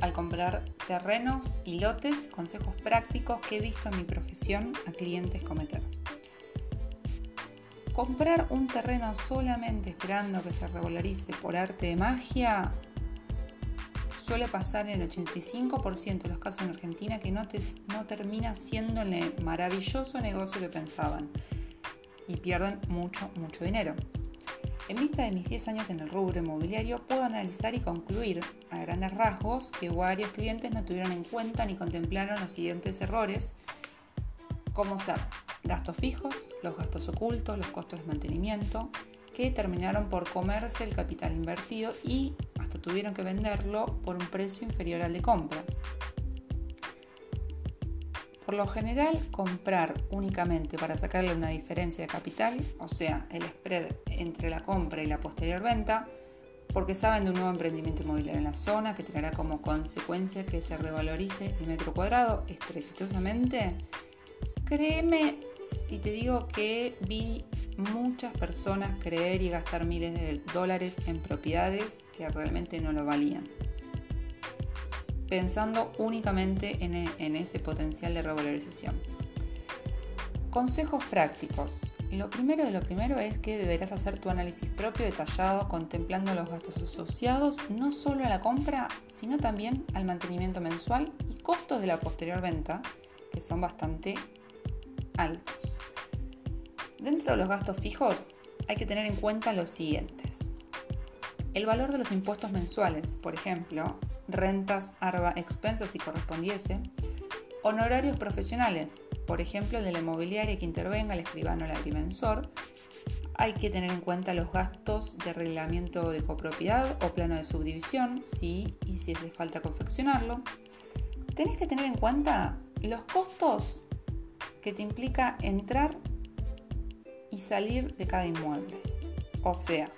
al comprar terrenos y lotes, consejos prácticos que he visto en mi profesión a clientes cometer. Comprar un terreno solamente esperando que se regularice por arte de magia suele pasar en el 85% de los casos en Argentina que no, no termina siendo el maravilloso negocio que pensaban y pierden mucho, mucho dinero. En vista de mis 10 años en el rubro inmobiliario, puedo analizar y concluir a grandes rasgos que varios clientes no tuvieron en cuenta ni contemplaron los siguientes errores, como ser gastos fijos, los gastos ocultos, los costos de mantenimiento, que terminaron por comerse el capital invertido y hasta tuvieron que venderlo por un precio inferior al de compra. Por lo general, comprar únicamente para sacarle una diferencia de capital, o sea, el spread entre la compra y la posterior venta, porque saben de un nuevo emprendimiento inmobiliario en la zona que traerá como consecuencia que se revalorice el metro cuadrado estrepitosamente, créeme si te digo que vi muchas personas creer y gastar miles de dólares en propiedades que realmente no lo valían pensando únicamente e, en, ese potencial de revalorización. Consejos prácticos. Lo primero de lo primero es que deberás hacer tu análisis propio detallado contemplando los gastos asociados no solo a la compra, sino también al mantenimiento mensual y costos de la posterior venta, que son bastante altos. Dentro de los gastos fijos hay que tener en cuenta los siguientes. El valor de los impuestos mensuales, por ejemplo, rentas, arba, expensas si correspondiese, honorarios profesionales, por ejemplo, de la inmobiliaria que intervenga, el escribano, el agrimensor. Hay que tener en cuenta los gastos de arreglamiento de copropiedad o plano de subdivisión, si y si hace falta confeccionarlo. Tenés que tener en cuenta los costos que te implica entrar y salir de cada inmueble. O sea,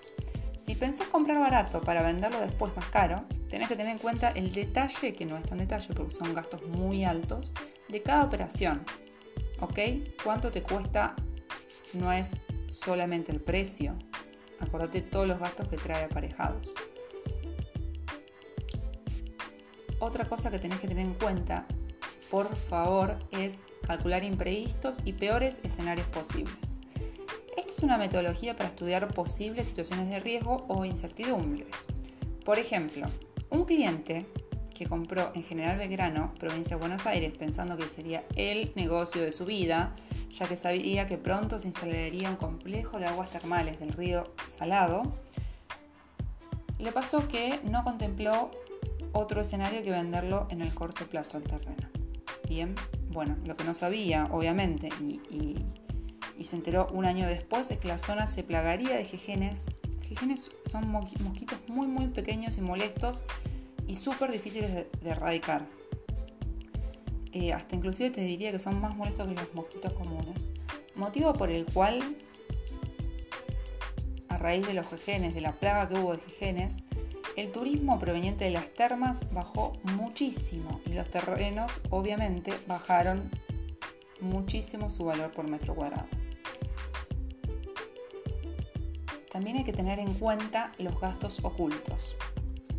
si pensás comprar barato para venderlo después más caro, tenés que tener en cuenta el detalle, que no es tan detalle porque son gastos muy altos, de cada operación. ¿Ok? ¿Cuánto te cuesta? No es solamente el precio. Acordate todos los gastos que trae aparejados. Otra cosa que tenés que tener en cuenta, por favor, es calcular imprevistos y peores escenarios posibles es una metodología para estudiar posibles situaciones de riesgo o incertidumbre. Por ejemplo, un cliente que compró en General Belgrano, provincia de Buenos Aires, pensando que sería el negocio de su vida, ya que sabía que pronto se instalaría un complejo de aguas termales del río Salado, le pasó que no contempló otro escenario que venderlo en el corto plazo al terreno. Bien, bueno, lo que no sabía, obviamente, y y se enteró un año después de que la zona se plagaría de jejenes. Jejenes son mosquitos muy muy pequeños y molestos y súper difíciles de, erradicar. Eh, hasta inclusive te diría que son más molestos que los mosquitos comunes. Motivo por el cual, a raíz de los jejenes, de la plaga que hubo de jejenes, el turismo proveniente de las termas bajó muchísimo y los terrenos obviamente bajaron muchísimo su valor por metro cuadrado. También hay que tener en cuenta los gastos ocultos,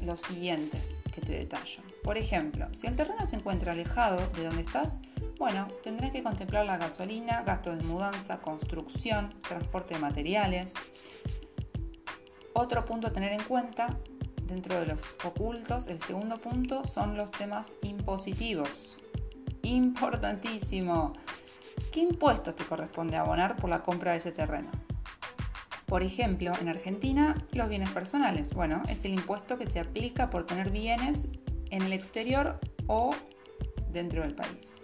los siguientes que te detallo. Por ejemplo, si el terreno se encuentra alejado de donde estás, bueno, tendrás que contemplar la gasolina, gastos de mudanza, construcción, transporte de materiales. Otro punto a tener en cuenta dentro de los ocultos, el segundo punto son los temas impositivos. Importantísimo. ¿Qué impuestos te corresponde abonar por la compra de ese terreno? Por ejemplo, en Argentina, los bienes personales. Bueno, es el impuesto que se aplica por tener bienes en el exterior o dentro del país.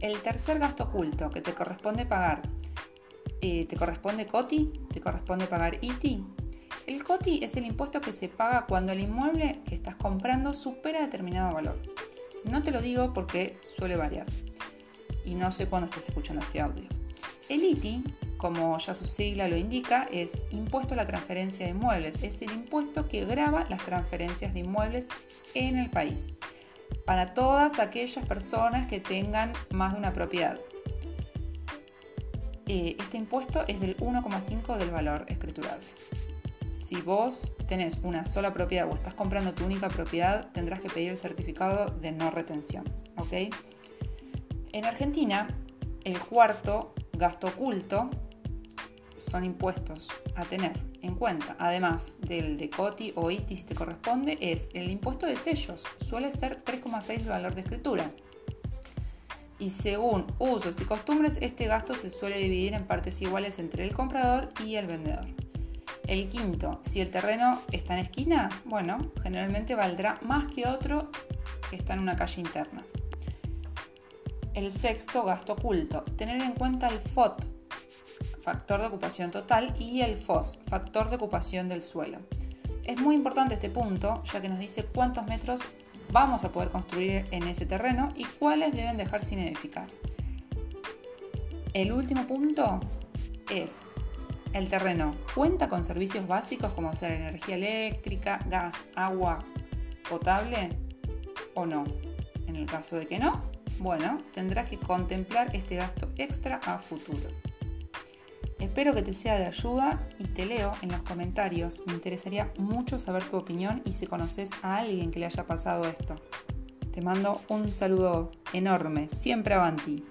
El tercer gasto oculto que te corresponde pagar, eh, ¿te corresponde COTI? ¿Te corresponde pagar ITI? El COTI es el impuesto que se paga cuando el inmueble que estás comprando supera determinado valor. No te lo digo porque suele variar y no sé cuándo estás escuchando este audio. El ITI como ya su sigla lo indica, es impuesto a la transferencia de inmuebles. Es el impuesto que grava las transferencias de inmuebles en el país para todas aquellas personas que tengan más de una propiedad. Eh, este impuesto es del 1,5 del valor escriturable. si vos tenés una sola propiedad o estás comprando tu única propiedad, tendrás que pedir el certificado de no retención. ¿ok? En Argentina, el cuarto gasto oculto son impuestos a tener en cuenta, además del de COTI o ITI si te corresponde, es el impuesto de sellos, suele ser 3,6 el valor de escritura. Y según usos y costumbres, este gasto se suele dividir en partes iguales entre el comprador y el vendedor. El quinto, si el terreno está en esquina, bueno, generalmente valdrá más que otro que está en una calle interna. El sexto, gasto oculto, tener en cuenta el FOT, factor de ocupación total, y el FOS, factor de ocupación del suelo. Es muy importante este punto, ya que nos dice cuántos metros vamos a poder construir en ese terreno y cuáles deben dejar sin edificar. El último punto es el terreno cuenta con servicios básicos como ser energía eléctrica, gas, agua potable o no. En el caso de que no, bueno, tendrás que contemplar este gasto extra a futuro. Espero que te sea de ayuda y te leo en los comentarios. Me interesaría mucho saber tu opinión y si conoces a alguien que le haya pasado esto. Te mando un saludo enorme, siempre avanti.